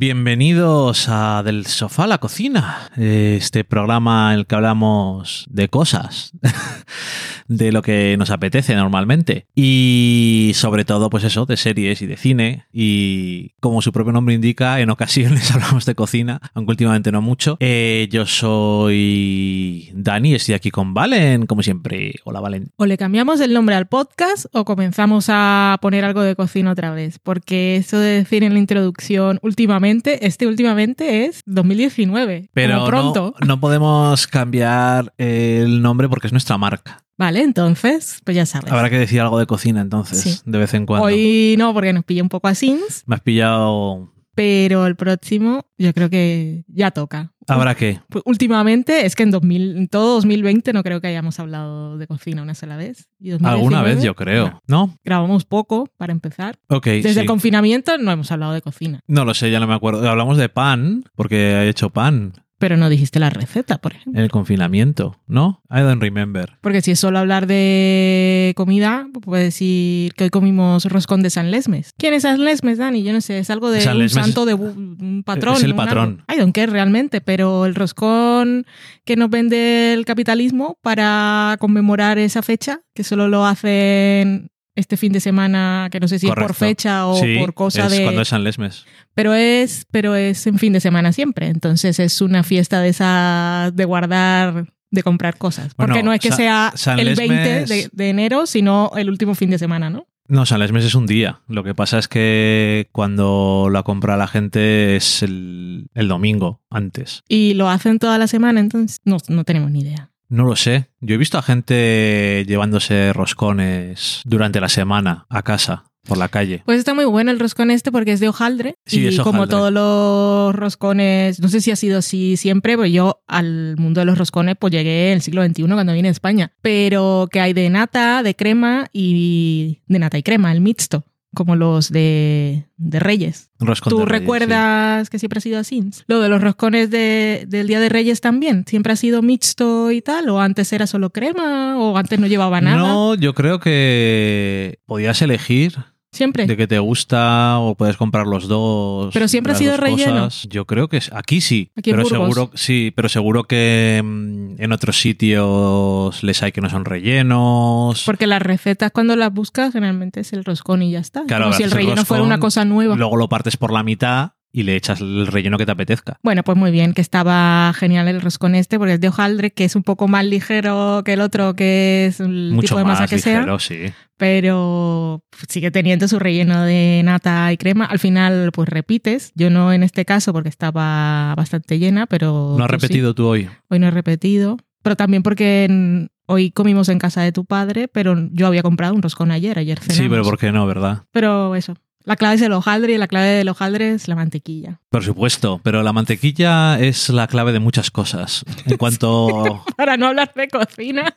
Bienvenidos a Del Sofá a la Cocina, este programa en el que hablamos de cosas, de lo que nos apetece normalmente y sobre todo pues eso, de series y de cine y como su propio nombre indica, en ocasiones hablamos de cocina, aunque últimamente no mucho. Eh, yo soy Dani, estoy aquí con Valen, como siempre. Hola Valen. O le cambiamos el nombre al podcast o comenzamos a poner algo de cocina otra vez, porque eso de decir en la introducción últimamente, este últimamente es 2019. Pero como pronto. No, no podemos cambiar el nombre porque es nuestra marca. Vale, entonces, pues ya sabes. Habrá que decir algo de cocina entonces, Sí. de vez en cuando. Hoy no, porque nos pilla un poco así, Me has pillado. pero el próximo yo creo que ya toca. ¿Habrá qué? Pues últimamente, es que en, 2000, en todo 2020 no creo que hayamos hablado de cocina una sola vez. Y Alguna 2019, vez, yo creo. ¿No? grabamos poco, para empezar. Ok. Desde sí. el confinamiento no hemos hablado de cocina. No lo sé, ya no me acuerdo. Hablamos de pan, porque he hecho pan Pero no dijiste la receta, por ejemplo. en el confinamiento, ¿no? I don't remember. Porque si es solo hablar de comida, puedes decir que hoy comimos roscón de San Lesmes. ¿Quién es San Lesmes, Dani? Yo no sé, es algo de San un Lesmes santo de un patrón. es el patrón. I don't care realmente, pero el roscón que nos vende el capitalismo para conmemorar esa fecha, que solo lo hacen este fin de semana, que no sé si es por fecha o sí, por cosa es de... cuando es San Lesmes. Pero es, pero es en fin de semana siempre. Entonces es una fiesta de esa de guardar, de comprar cosas. Porque no es que Sa- sea San el 20 Lesmes- de, de enero, sino el último fin de semana, ¿no? No, San Lesmes es un día. Lo que pasa es que cuando la compra la gente es el, el domingo antes. Y lo hacen toda la semana, entonces no, no tenemos ni idea. No lo sé. Yo he visto a gente llevándose roscones durante la semana a casa, por la calle. Pues está muy bueno el roscón este porque es de hojaldre. Sí, y es como todos los roscones, no sé si ha sido así siempre, pero yo al mundo de los roscones pues llegué en el siglo XXI cuando vine a España. Pero que hay de nata, de crema y de nata y crema, el mixto, como los de, de Reyes. Roscón ¿Tú de Reyes, recuerdas que siempre ha sido así? Lo de los roscones de- del Día de Reyes también. ¿Siempre ha sido mixto y tal? ¿O antes era solo crema? ¿O antes no llevaba nada? No, yo creo que podías elegir Siempre. de que te gusta o puedes comprar los dos. Pero siempre ha sido relleno. cosas. Yo creo que aquí sí, Aquí pero seguro sí, pero seguro que mm, en otros sitios les hay que no son rellenos. Porque las recetas cuando las buscas generalmente es el roscón y ya está. Claro, Como si el haces el relleno fuera una cosa nueva. Luego lo partes por la mitad y le echas el relleno que te apetezca. Bueno, pues muy bien, que estaba genial el roscón este, porque es de hojaldre, que es un poco más ligero que el otro, que es el Mucho tipo de masa más que ligero, sea, sí. pero sigue teniendo su relleno de nata y crema. Al final, pues repites. Yo no en este caso, porque estaba bastante llena, pero. ¿No has tú sí. repetido tú hoy? Hoy no he repetido. Pero también porque en- hoy comimos en casa de tu padre, pero yo había comprado un roscón ayer, ayer cenamos. Sí, pero ¿por qué no, verdad? Pero eso. La clave es el hojaldre y la clave del hojaldre es la mantequilla. Por supuesto, pero la mantequilla es la clave de muchas cosas. En cuanto, Para no hablar de cocina.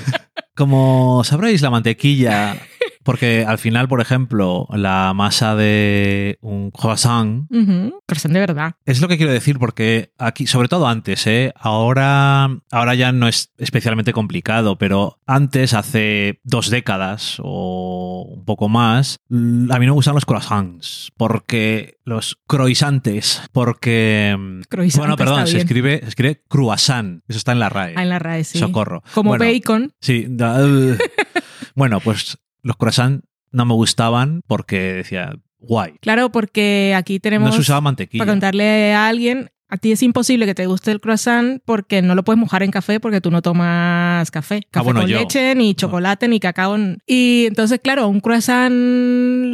como sabréis, la mantequilla, porque al final, por ejemplo, la masa de un croissant Ujú. Croissant de verdad. Es lo que quiero decir, porque aquí, sobre todo antes, ¿eh? ahora, ahora ya no es especialmente complicado, pero antes, hace dos décadas o un poco más, a mí no me gustan los croissants, porque los croissantes, porque... mm, Croissant bueno, perdón, se escribe, se escribe croissant, eso está en la RAE. Ah, en la RAE, sí. Socorro. Como Bueno, bacon. Sí. da- uh. bueno, pues los croissants no me gustaban porque decía, guay. Claro, porque aquí tenemos... No se usaba mantequilla. para contarle a alguien, a ti es imposible que te guste el croissant porque no lo puedes mojar en café porque tú no tomas café. Café Ah, bueno, con yo. leche, ni chocolate, ni cacao. Y entonces, claro, un croissant,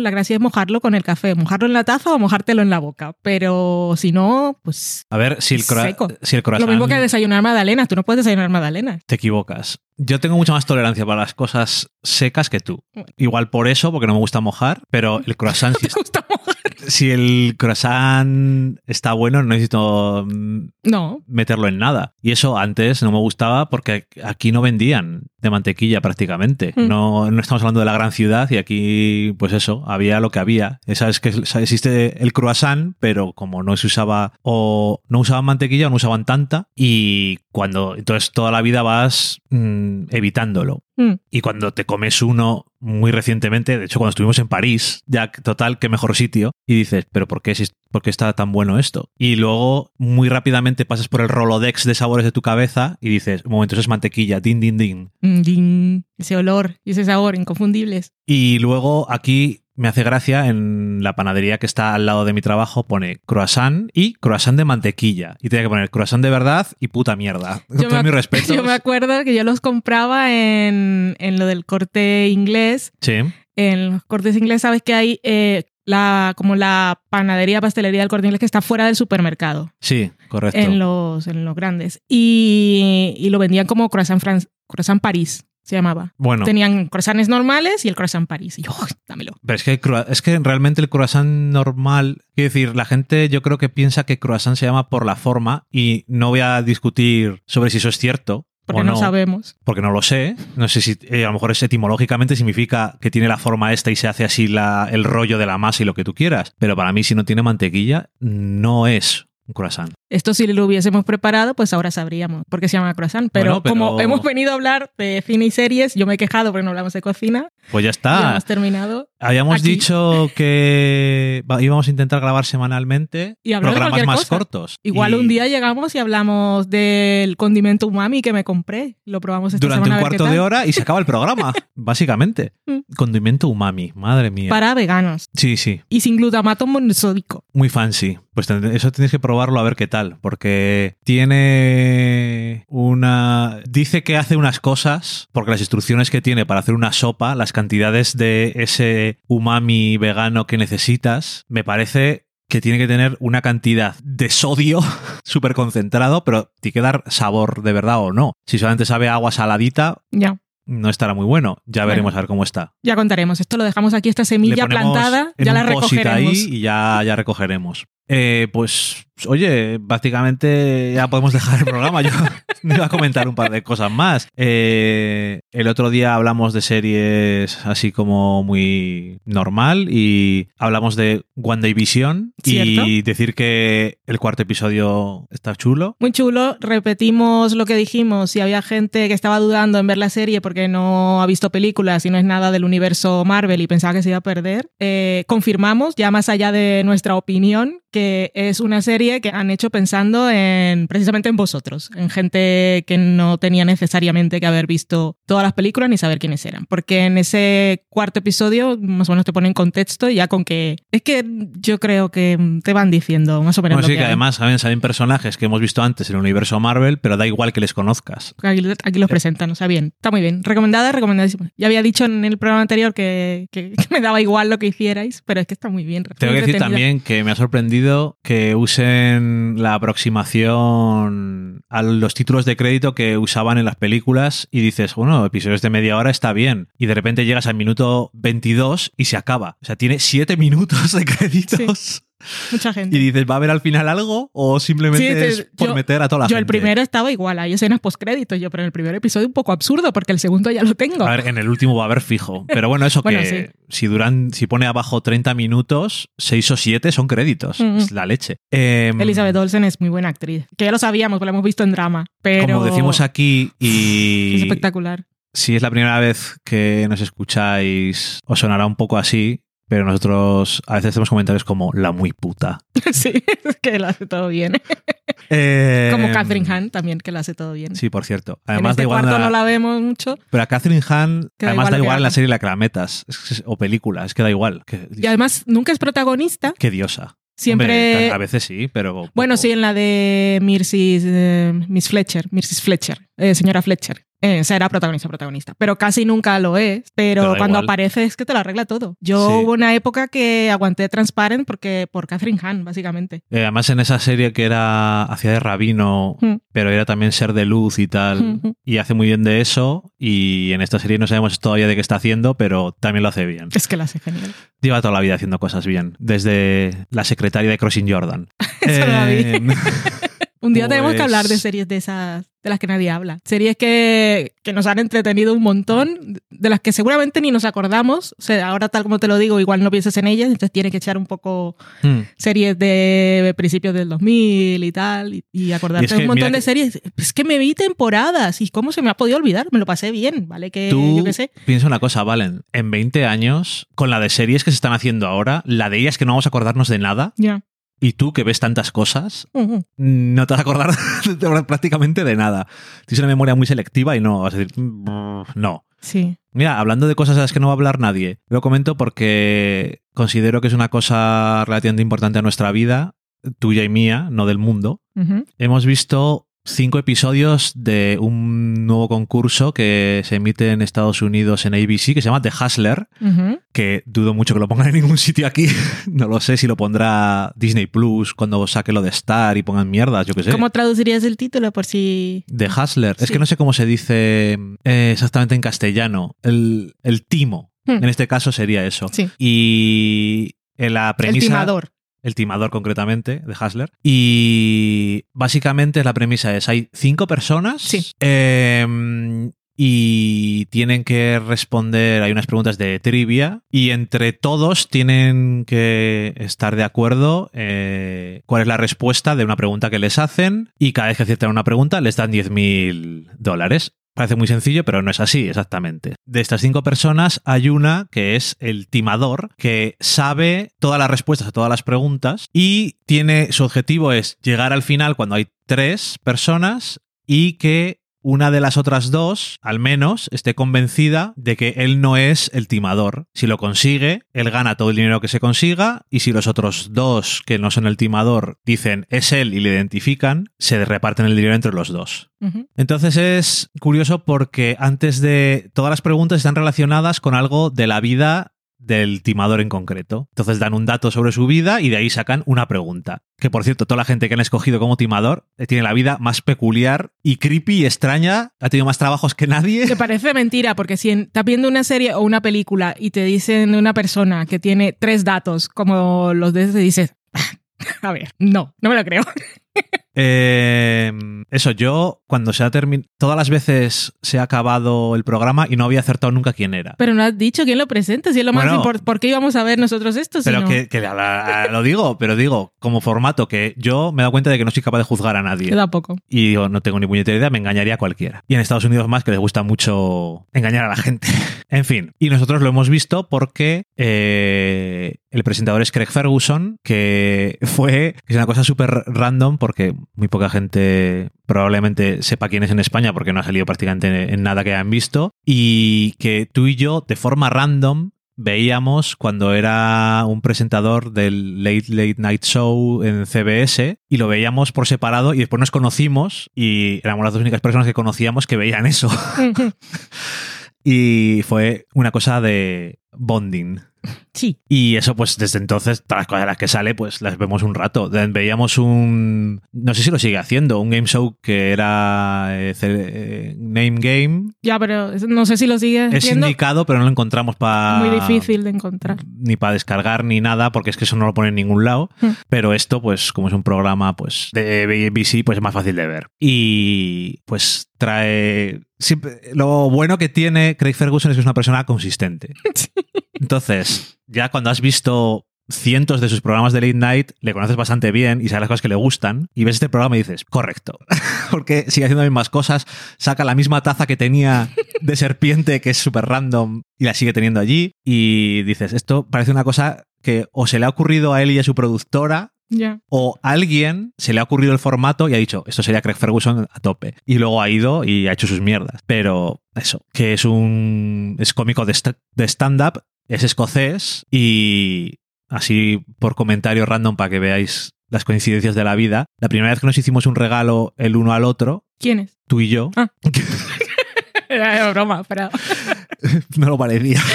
la gracia es mojarlo con el café, mojarlo en la taza o mojártelo en la boca. Pero si no, pues A ver, si el, Seco. si el croissant... lo mismo que desayunar magdalenas. Tú no puedes desayunar magdalenas. Te equivocas. Yo tengo mucha más tolerancia para las cosas secas que tú. Bueno. Igual por eso, porque no me gusta mojar, pero el croissant, si, ¿Te gusta mojar? Si el croissant está bueno, no necesito mm, No. meterlo en nada. Y eso antes no me gustaba porque aquí no vendían de mantequilla prácticamente. Mm. No, no estamos hablando de la gran ciudad y aquí, pues eso, había lo que había. Sabes que existe el croissant, pero como no se usaba o no usaban mantequilla o no usaban tanta y cuando entonces toda la vida vas mm, evitándolo. Mm. Y cuando te comes uno muy recientemente, de hecho cuando estuvimos en París, ya total, qué mejor sitio, y dices, pero ¿por qué, si- por qué está tan bueno esto? Y luego muy rápidamente pasas por el Rolodex de sabores de tu cabeza y dices, un momento, eso es mantequilla, din, din, din. Mm, din. Ese olor y ese sabor inconfundibles. Y luego aquí me hace gracia en la panadería que está al lado de mi trabajo pone croissant y croissant de mantequilla. Y tenía que poner croissant de verdad y puta mierda. Yo todos me, mis respetos. yo me acuerdo que yo los compraba en, en lo del corte inglés. Sí, En los cortes inglés, sabes que hay eh, la, como la panadería, pastelería del corte inglés que está fuera del supermercado, sí, correcto. en los, en los grandes. Y, y lo vendían como croissant, Fran- croissant París, se llamaba. Bueno, Tenían croissants normales y el croissant París. Y yo, "Uy, dámelo. pero es que, es que realmente el croissant normal, quiero decir, la gente yo creo que piensa que croissant se llama por la forma y no voy a discutir sobre si eso es cierto. Porque no, no sabemos. porque no lo sé. No sé si eh, a lo mejor es etimológicamente significa que tiene la forma esta y se hace así la, el rollo de la masa y lo que tú quieras. Pero para mí, si no tiene mantequilla, no es croissant. Esto si lo hubiésemos preparado, pues ahora sabríamos por qué se llama croissant. Pero, Bueno, pero- como hemos venido a hablar de cine y series, yo me he quejado porque no hablamos de cocina. Pues ya Ya está. hemos terminado. Habíamos aquí. dicho que íbamos a intentar grabar semanalmente Y programas más cosa. cortos. Igual Y un día llegamos y hablamos del condimento umami que me compré. Lo probamos esta Durante semana. un cuarto de hora y se acaba el programa, básicamente. Mm. Condimento umami, madre mía. Para veganos. Sí, sí. Y sin glutamato monosódico. Muy fancy. Pues eso tienes que probarlo a ver qué tal, porque tiene una... Dice que hace unas cosas, porque las instrucciones que tiene para hacer una sopa, las cantidades de ese umami vegano que necesitas, me parece que tiene que tener una cantidad de sodio súper concentrado, pero tiene que dar sabor de verdad o no. Si solamente sabe agua saladita, Ya. no estará muy bueno. Ya Bueno. veremos a ver cómo está. Ya contaremos. Esto lo dejamos aquí, esta semilla plantada. Ya la recogeremos. ahí y ya, ya recogeremos. Eh, pues, oye, prácticamente ya podemos dejar el programa. Yo me iba a comentar un par de cosas más. Eh, el otro día hablamos de series así como muy normal y hablamos de One Day Vision Cierto. y decir que el cuarto episodio está chulo. Muy chulo. Repetimos lo que dijimos. Si había gente que estaba dudando en ver la serie porque no ha visto películas y no es nada del universo Marvel y pensaba que se iba a perder, eh, confirmamos, ya más allá de nuestra opinión, que es una serie que han hecho pensando en precisamente en vosotros, en gente que no tenía necesariamente que haber visto todas las películas ni saber quiénes eran. Porque en ese cuarto episodio más o menos te ponen en contexto y ya con que... Es que yo creo que te van diciendo más o menos Bueno, lo sí, que además saben, salen personajes que hemos visto antes en el universo Marvel, pero da igual que les conozcas. Aquí, aquí los presentan, o sea, bien. Está muy bien. Recomendada, recomendadísima. Ya había dicho en el programa anterior que, que- que me daba igual lo que hicierais, pero es que está muy bien. Tengo que decir también que me ha sorprendido que usen la aproximación a los títulos de crédito que usaban en las películas y dices, bueno, episodios de media hora está bien. Y de repente llegas al minuto 22 y se acaba. O sea, tiene 7 minutos de créditos. Mucha gente. Y dices, ¿va a haber al final algo? ¿O simplemente Sí, es por yo- meter a toda la yo gente? el primero estaba igual, hay escenas postcréditos, yo, pero en el primer episodio un poco absurdo porque el segundo ya lo tengo. A ver, en el último va a haber fijo. Pero bueno, eso Bueno, que si duran, si pone abajo 30 minutos, 6 o 7 son créditos. Mm. Es la leche. Em, Elizabeth Olsen es muy buena actriz, que ya lo sabíamos, lo hemos visto en drama, pero Como decimos aquí, y es espectacular. si es la primera vez que nos escucháis, os sonará un poco así, pero nosotros a veces hacemos comentarios como la muy puta. sí, es que lo hace todo bien. Eh, Como Catherine Hahn también, que lo hace todo bien. Sí, por cierto. en Además este da igual. cuarto la- no la vemos mucho. Pero a Catherine Hahn, Que da además igual da que igual en la serie la que la metas. Es que es- o película, es que da igual. Qué, Y además nunca es protagonista, qué diosa. siempre... Hombre, a veces sí, pero. Bueno, sí, en la de Mrs. eh, Miss Fletcher, Mrs. Fletcher, eh, señora Fletcher. Eh, esa era protagonista, protagonista. Pero casi nunca lo es. Pero, cuando igual. aparece es que te lo arregla todo. Yo Sí. hubo una época que aguanté Transparent porque, por Catherine Hahn, básicamente. Eh, además, en esa serie que era. hacía de rabino, Mm. pero era también ser de luz y tal. Ujú. Y hace muy bien de eso. Y en esta serie no sabemos todavía de qué está haciendo, pero también lo hace bien. Es que la hace genial. Lleva toda la vida haciendo cosas bien. Desde la secretaria de Crossing Jordan. Eso vi. Eh, Un día tenemos que Pues- hablar de series de esas de las que nadie habla. Series que, que nos han entretenido un montón, de las que seguramente ni nos acordamos. O sea, ahora tal como te lo digo, igual no piensas en ellas, entonces tienes que echar un poco Hmm. series de principios del 2000 y tal, y, y acordarte Y es que un montón de series. Es que me vi temporadas y cómo se me ha podido olvidar, me lo pasé bien, ¿vale? Que Tú yo qué sé. piensa una cosa, Valen. En 20 años, con la de series que se están haciendo ahora, la de ellas que no vamos a acordarnos de nada, Ya. Y tú que ves tantas cosas, no te vas a acordar de- prácticamente de nada. Tienes una memoria muy selectiva y no vas a decir, "Mm, no. Sí. Mira, hablando de cosas a las que no va a hablar nadie, lo comento porque considero que es una cosa relativamente importante a nuestra vida, tuya y mía, no del mundo. Hemos visto cinco episodios de un nuevo concurso que se emite en Estados Unidos en ABC, que se llama The Hustler, que dudo mucho que lo pongan en ningún sitio aquí. No lo sé si lo pondrá Disney Plus cuando saque lo de Star y pongan mierdas, yo qué sé. ¿Cómo traducirías el título por si... The Hustler. Es que no sé cómo se dice eh, exactamente en castellano. El, el timo. Hmm. En este caso sería eso. Sí. Y en la premisa... El timador. El timador concretamente, de Hasler. Y básicamente la premisa es, hay cinco personas Sí. eh, y tienen que responder, hay unas preguntas de trivia y entre todos tienen que estar de acuerdo eh, cuál es la respuesta de una pregunta que les hacen y cada vez que aciertan una pregunta les dan 10.000 dólares. Parece muy sencillo, pero no es así exactamente. De estas cinco personas hay una que es el timador, que sabe todas las respuestas a todas las preguntas y tiene su objetivo es llegar al final cuando hay tres personas y que una de las otras dos, al menos, esté convencida de que él no es el timador. Si lo consigue, él gana todo el dinero que se consiga y si los otros dos que no son el timador dicen es él y le identifican, se reparten el dinero entre los dos. Entonces es curioso porque antes de todas las preguntas están relacionadas con algo de la vida del timador en concreto. Entonces dan un dato sobre su vida y de ahí sacan una pregunta. Que por cierto, toda la gente que han escogido como timador eh, tiene la vida más peculiar y creepy y extraña. Ha tenido más trabajos que nadie. Te parece mentira, porque si estás viendo una serie o una película y te dicen de una persona que tiene tres datos como los de ese, dices, a ver, no, no me lo creo. Eh, eso, yo cuando se ha terminado, todas las veces se ha acabado el programa y no había acertado nunca quién era. Pero no has dicho quién lo presenta, si es lo más Bueno. importante. ¿Por qué íbamos a ver nosotros esto? Pero no? que, que la- la- lo digo, pero digo, como formato, que yo me he dado cuenta de que no soy capaz de juzgar a nadie. Yo tampoco. Y digo, no tengo ni puñetera idea, me engañaría a cualquiera. Y en Estados Unidos más, que les gusta mucho engañar a la gente. en fin, y nosotros lo hemos visto porque eh, el presentador es Craig Ferguson, que fue, que es una cosa súper random, porque muy poca gente probablemente sepa quién es en España, porque no ha salido prácticamente en nada que hayan visto, y que tú y yo, de forma random, veíamos cuando era un presentador del Late Late Night Show en CBS y lo veíamos por separado y después nos conocimos y éramos las dos únicas personas que conocíamos que veían eso. y fue una cosa de bonding. sí. Y eso, pues desde entonces, todas las cosas de las que sale, pues las vemos un rato. Veíamos un. No sé si lo sigue haciendo, un game show que era eh, eh, Name Game. Ya, pero no sé si lo sigues Es indicado, pero no lo encontramos para. Muy difícil de encontrar. Ni para descargar ni nada, porque es que eso no lo pone en ningún lado. Hmm. Pero esto, pues, como es un programa pues de BBC, pues es más fácil de ver. Y pues trae. Siempre- lo bueno que tiene Craig Ferguson es que es una persona consistente. Entonces, ya cuando has visto cientos de sus programas de late night, le conoces bastante bien y sabes las cosas que le gustan, y ves este programa y dices, correcto, porque sigue haciendo las mismas cosas, saca la misma taza que tenía de serpiente, que es súper random, y la sigue teniendo allí, y dices, esto parece una cosa que o se le ha ocurrido a él y a su productora, O alguien se le ha ocurrido el formato y ha dicho, esto sería Craig Ferguson a tope. Y luego ha ido y ha hecho sus mierdas. Pero eso, que es un. es cómico de, sta- de stand-up, es escocés y así por comentario random para que veáis las coincidencias de la vida. La primera vez que nos hicimos un regalo el uno al otro, ¿Quién es? tú y yo, Ah. Era broma, pero. no lo parecía.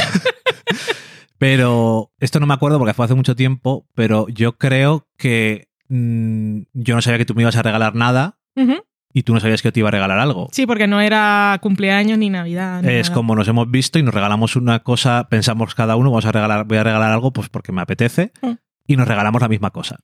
pero esto no me acuerdo porque fue hace mucho tiempo, pero yo creo que mm, yo no sabía que tú me ibas a regalar nada y tú no sabías que yo te iba a regalar algo. Sí, porque no era cumpleaños ni Navidad. ni Es nada. como nos hemos visto y nos regalamos una cosa, pensamos cada uno, vamos a regalar, voy a regalar algo pues porque me apetece. Mm. Y nos regalamos la misma cosa.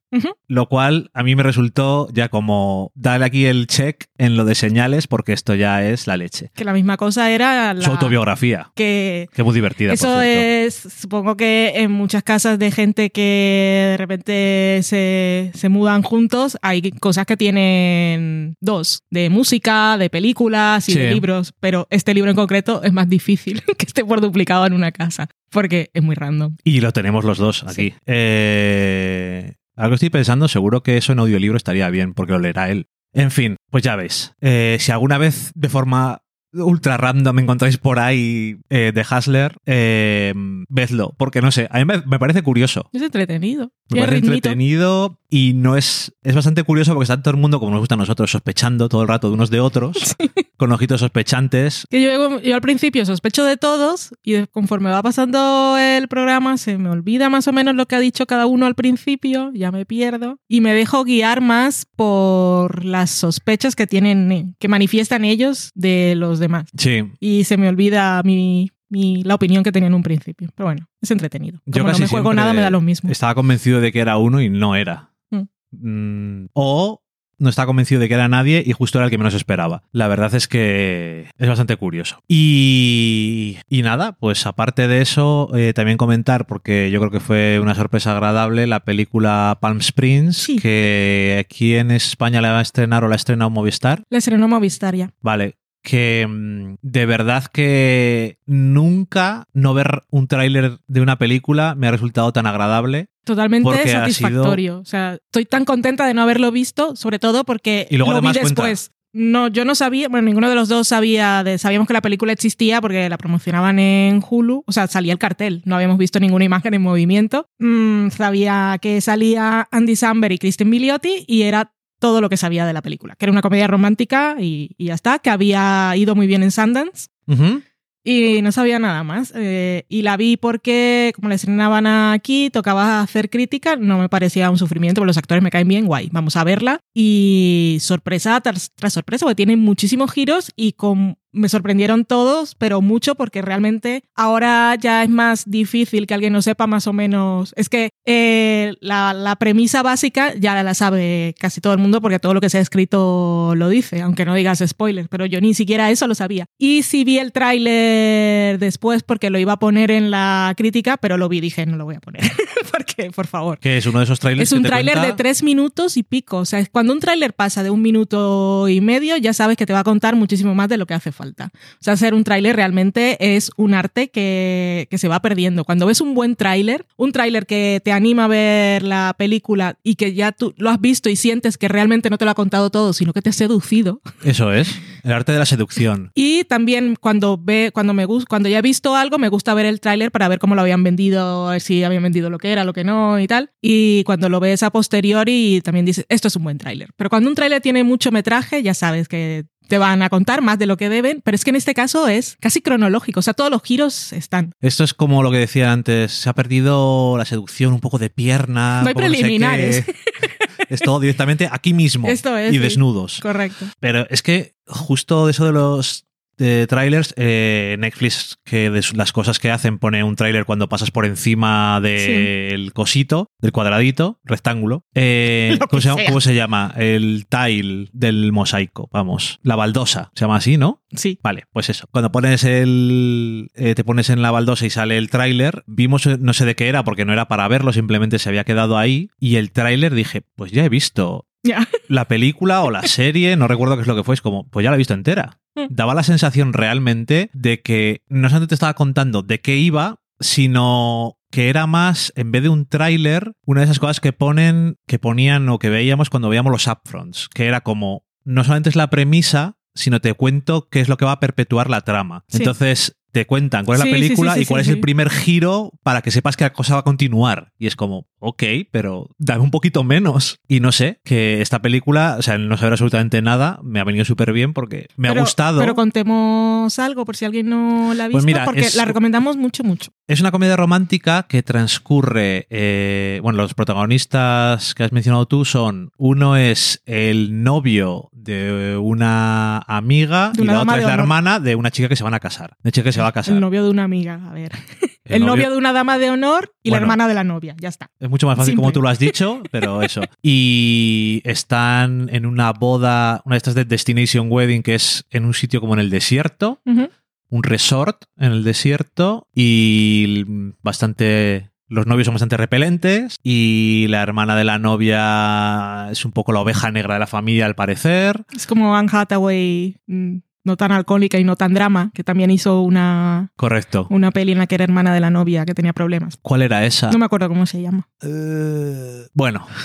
Lo cual a mí me resultó ya como darle aquí el check en lo de señales porque esto ya es la leche. Que la misma cosa era la... Su autobiografía, Que muy divertida. Eso es, supongo que en muchas casas de gente que de repente se, se mudan juntos, hay cosas que tienen dos, de música, de películas y de libros, pero este libro en concreto es más difícil que esté por duplicado en una casa, porque es muy random. Y lo tenemos los dos aquí. Sí. Eh, algo estoy pensando, seguro que eso en audiolibro estaría bien, porque lo leerá él. En fin, pues ya veis. Eh, si alguna vez de forma ultra random encontráis por ahí eh, de Hasler, eh, vedlo, porque no sé, a mí me, me parece curioso. Es entretenido. Me parece ritmito. entretenido y no es. Es bastante curioso porque está todo el mundo, como nos gusta a nosotros, sospechando todo el rato de unos de otros, con ojitos sospechantes. Que yo, yo al principio sospecho de todos y conforme va pasando el programa se me olvida más o menos lo que ha dicho cada uno al principio, ya me pierdo y me dejo guiar más por las sospechas que tienen, que manifiestan ellos de los demás. Sí. Y se me olvida mi, mi- la opinión que tenía en un principio. Pero bueno, es entretenido. Yo Como no casi me juego nada, me da lo mismo. Estaba convencido de que era uno y no era. Mm. O no estaba convencido de que era nadie y justo era el que menos esperaba. La verdad es que es bastante curioso. Y, y nada, pues aparte de eso, eh, también comentar, porque yo creo que fue una sorpresa agradable, la película Palm Springs, Sí. que aquí en España la va a estrenar o la ha estrenado Movistar. La estrenó Movistar ya. Vale, que mm, de verdad que nunca no ver un tráiler de una película me ha resultado tan agradable. Totalmente satisfactorio. O sea, estoy tan contenta de no haberlo visto, sobre todo porque Y luego lo vi además cuenta. después. No, yo no sabía, bueno, ninguno de los dos sabía, de, sabíamos que la película existía porque la promocionaban en Hulu, o sea, salía el cartel, no habíamos visto ninguna imagen en movimiento. Mm, sabía que salía Andy Samberg y Kristen Milioti y era todo lo que sabía de la película, que era una comedia romántica y, y ya está, que había ido muy bien en Sundance y no sabía nada más. Eh, y la vi porque, como la estrenaban aquí, tocaba hacer crítica, no me parecía un sufrimiento, porque los actores me caen bien, guay, vamos a verla. Y sorpresa tras, tras sorpresa, porque tiene muchísimos giros y con, me sorprendieron todos, pero mucho, porque realmente ahora ya es más difícil que alguien no sepa más o menos. Es que eh, la, la premisa básica ya la sabe casi todo el mundo, porque todo lo que se ha escrito lo dice, aunque no digas spoiler, pero yo ni siquiera eso lo sabía. Y sí vi el tráiler después porque lo iba a poner en la crítica, pero lo vi dije, no lo voy a poner, porque, por favor. Que es uno de esos trailers. Es un tráiler de tres minutos y pico. O sea, cuando un tráiler pasa de un minuto y medio, ya sabes que te va a contar muchísimo más de lo que hace falta. O sea, hacer un tráiler realmente es un arte que, que se va perdiendo. Cuando ves un buen tráiler, un tráiler que te anima a ver la película y que ya tú lo has visto y sientes que realmente no te lo ha contado todo, sino que te ha seducido, Eso es. El arte de la seducción. y también cuando ve, cuando me gusta, cuando ya he visto algo, me gusta ver el tráiler para ver cómo lo habían vendido, si habían vendido lo que era, lo que no y tal. Y cuando lo ves a posteriori, también dices, esto es un buen tráiler. Pero cuando un tráiler tiene mucho metraje, ya sabes que te van a contar más de lo que deben, pero es que en este caso es casi cronológico, o sea, todos los giros están. Esto es como lo que decía antes. Se ha perdido la seducción, un poco de pierna. No hay sé preliminares. Es todo directamente aquí mismo. Esto es, Y sí. desnudos. Correcto. Pero es que justo de eso de los de trailers, eh, Netflix, que de las cosas que hacen, pone un trailer cuando pasas por encima del cosito, del cuadradito, rectángulo. Eh, ¿cómo, se llama, cómo se llama? El tile del mosaico, vamos. La baldosa, se llama así, ¿no? Sí. Vale, pues eso. Cuando pones el. eh, te pones en la baldosa y sale el tráiler, vimos, no sé de qué era, porque no era para verlo, simplemente se había quedado ahí. Y el tráiler dije, pues ya he visto La película o la serie, no recuerdo qué es lo que fue, es como, pues ya la he visto entera. Mm. Daba la sensación realmente de que no solamente te estaba contando de qué iba, sino que era más, en vez de un tráiler, una de esas cosas que ponen, que ponían o que veíamos cuando veíamos los upfronts, que era como, no solamente es la premisa, sino te cuento qué es lo que va a perpetuar la trama. Sí. Entonces, te cuentan cuál es Sí, la película sí, sí, y cuál es el primer giro para que sepas que la cosa va a continuar. Y es como, ok, pero dame un poquito menos. Y no sé, que esta película, o sea, no saber absolutamente nada, me ha venido súper bien porque me Pero- ha gustado. Pero contemos algo por si alguien no la ha visto, Pues mira, porque es- la recomendamos mucho, mucho. Es una comedia romántica que transcurre. eh, bueno, los protagonistas que has mencionado tú son. Uno es el novio de una amiga De y la otra de es la honor. hermana de una chica que se van a casar. Una chica que se va a casar. El novio de una amiga, a ver. El El, novio- novio... de una dama de honor y la hermana de la novia, ya está. Es mucho más fácil Simple. como tú lo has dicho, pero eso. Y están en una boda, una de estas de Destination Wedding, que es en un sitio como en el desierto, un resort en el desierto, y bastante. Los novios son bastante repelentes y la hermana de la novia es un poco la oveja negra de la familia al parecer. Es como Anne Hathaway, mm, no tan alcohólica y no tan drama, que también hizo una, Correcto. una peli en la que era hermana de la novia que tenía problemas. ¿Cuál era esa? No me acuerdo cómo se llama. Eh, bueno.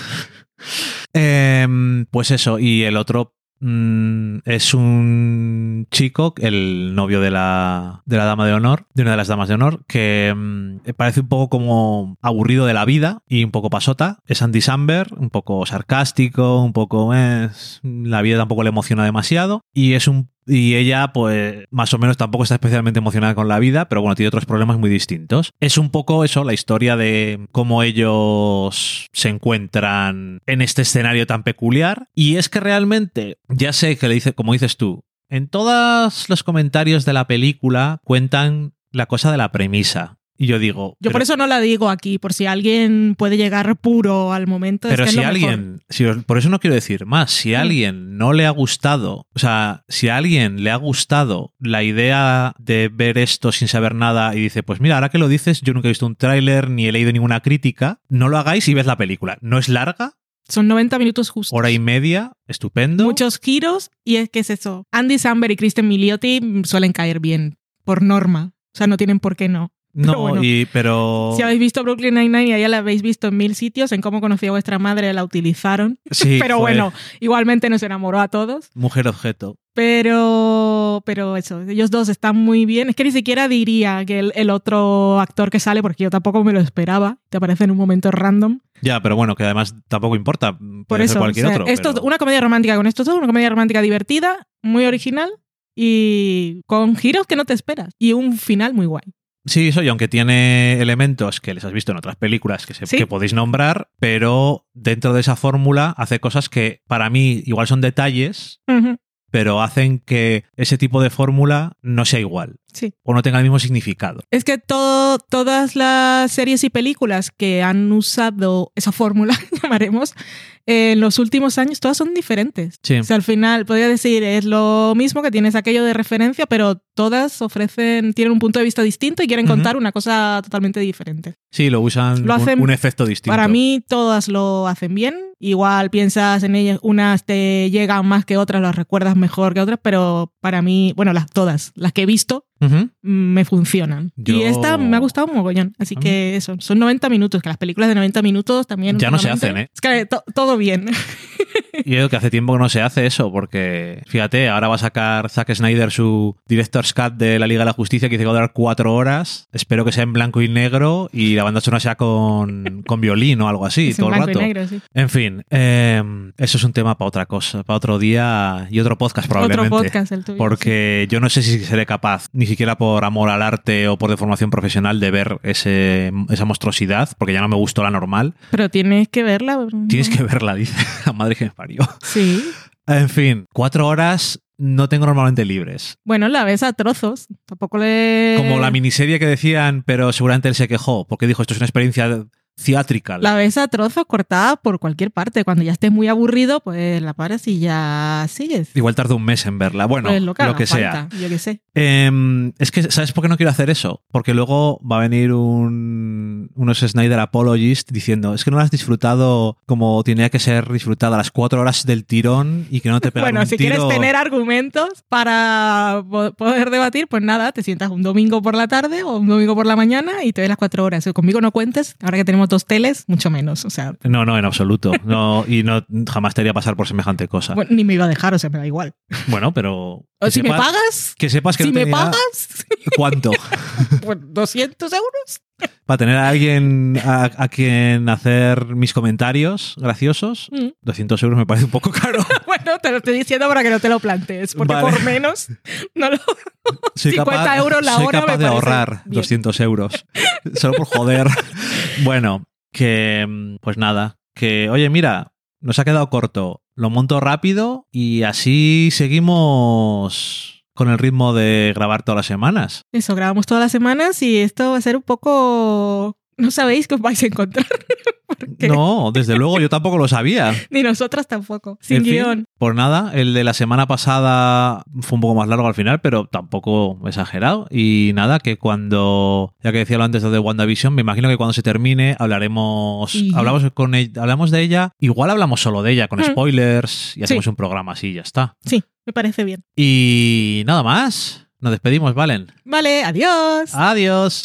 Em, pues eso, y el otro mm, es un chico, el novio de la, de la dama de honor, de una de las damas de honor, que mm, parece un poco como aburrido de la vida y un poco pasota. Es Andy Samberg, un poco sarcástico, un poco... eh, la vida tampoco le emociona demasiado. Y es un y ella, pues, más o menos tampoco está especialmente emocionada con la vida, pero bueno, tiene otros problemas muy distintos. Es un poco eso, la historia de cómo ellos se encuentran en este escenario tan peculiar. Y es que realmente, ya sé que le dice, como dices tú, en todos los comentarios de la película cuentan la cosa de la premisa. Y yo digo. Yo pero- por eso no la digo aquí, por si alguien puede llegar puro al momento. es Pero que es si lo mejor. alguien, si os- por eso no quiero decir más, si a alguien no le ha gustado, o sea, si a alguien le ha gustado la idea de ver esto sin saber nada y dice, pues mira, ahora que lo dices, yo nunca he visto un tráiler ni he leído ninguna crítica, no lo hagáis y ves la película. No es larga, Son 90 minutos justos. hora y media, estupendo. Muchos giros y es que es eso. Andy Samberg y Kristen Milioti mm, suelen caer bien, por norma. O sea, no tienen por qué no. no, pero bueno. y, pero... Si habéis visto Brooklyn Nine-Nine y ya la habéis visto en mil sitios, en cómo conocí a vuestra madre la utilizaron. sí, pero fue bueno, igualmente nos enamoró a todos. Mujer objeto. Pero, pero eso, ellos dos están muy bien. Es que ni siquiera diría que el, el otro actor que sale, porque yo tampoco me lo esperaba, te aparece en un momento random. Ya, pero bueno, que además tampoco importa. Por ser eso, cualquier o sea, otro. esto, pero- una comedia romántica con estos dos, una comedia romántica divertida, muy original y con giros que no te esperas. Y un final muy guay. Sí, eso, y aunque tiene elementos que les has visto en otras películas que, se- Sí. que podéis nombrar, pero dentro de esa fórmula hace cosas que para mí igual son detalles, pero hacen que ese tipo de fórmula no sea igual Sí. o no tenga el mismo significado. Es que todo, todas las series y películas que han usado esa fórmula, llamaremos, en los últimos años, todas son diferentes. Sí. O sea, al final, podría decir, es lo mismo que tienes aquello de referencia, pero todas ofrecen, tienen un punto de vista distinto y quieren contar una cosa totalmente diferente. Sí, lo usan Lo un- hacen- un, efecto distinto. Para mí, todas lo hacen bien. Igual piensas en ellas, unas te llegan más que otras, las recuerdas mejor que otras, pero para mí, bueno, las todas, las que he visto, Me funcionan. Yo- Y esta me ha gustado un mogollón. Así que eso, son 90 minutos, que las películas de 90 minutos también. Ya no se hacen, ¿eh? Es que to- todo bien. Y yo creo que hace tiempo que no se hace eso, porque fíjate, ahora va a sacar Zack Snyder su Director's Cut de la Liga de la Justicia, que dice que va a durar cuatro horas. Espero que sea en blanco y negro y la banda sonora sea con, con violín o algo así, Es todo el y rato. negro, sí. En fin, eh, eso es un tema para otra cosa, para otro día y otro podcast probablemente. Otro podcast el tuyo. sí. Porque yo no sé si seré capaz, ni siquiera por amor al arte o por deformación profesional, de ver ese, esa monstruosidad, porque ya no me gustó la normal. Pero tienes que verla. Tienes que verla, dice la madre que parió. Sí. En fin, cuatro horas no tengo normalmente libres. Bueno, la ves a trozos. Tampoco le. Como la miniserie que decían, pero seguramente él se quejó, porque dijo esto es una experiencia theatrical. La ves a trozos cortada por cualquier parte. Cuando ya estés muy aburrido, pues la paras y ya sigues. Igual tardo un mes en verla. Bueno, Pues lo que, lo sea. Yo qué sé. Em, es que, ¿sabes por qué no quiero hacer eso? Porque luego va a venir un, unos Snyder Apologist diciendo, es que no lo has disfrutado como tenía que ser disfrutada las cuatro horas del tirón y que no te pegan Bueno, un si tiro. quieres tener argumentos para po- poder debatir, pues nada, te sientas un domingo por la tarde o un domingo por la mañana y te ves las cuatro horas. Conmigo no cuentes, ahora que tenemos dos teles, mucho menos. O sea, No, no, en absoluto. No, y no jamás te haría pasar por semejante cosa. Bueno, bueno, ni me iba a dejar, o sea, me da igual. pero... O si me pagas, Que sepas que si no me tenía- pagas, ¿Cuánto? pues 200 euros. Para tener a alguien a, a quien hacer mis comentarios graciosos, Mm. 200 euros me parece un poco caro. Bueno, te lo estoy diciendo para que no te lo plantees, porque Vale. por menos no lo... Soy 50 euros la soy hora capaz me de ahorrar bien. 200 euros. Solo por joder. bueno, que mm, pues nada. Que, oye, mira, nos ha quedado corto. Lo monto rápido y así seguimos con el ritmo de grabar todas las semanas. Eso, grabamos todas las semanas y esto va a ser un poco... No sabéis qué os vais a encontrar. No, desde luego, yo tampoco lo sabía. Ni nosotras tampoco. Sin En fin, guion. Por nada, el de la semana pasada fue un poco más largo al final, pero tampoco exagerado. Y nada, que cuando, ya que decía lo antes de WandaVision, me imagino que cuando se termine hablaremos, Y- hablamos con ella- hablamos de ella, igual hablamos solo de ella, con Mm. spoilers, y hacemos Sí. un programa así y ya está. Sí, me parece bien. Y nada más, nos despedimos, Valen. Vale, adiós. Adiós.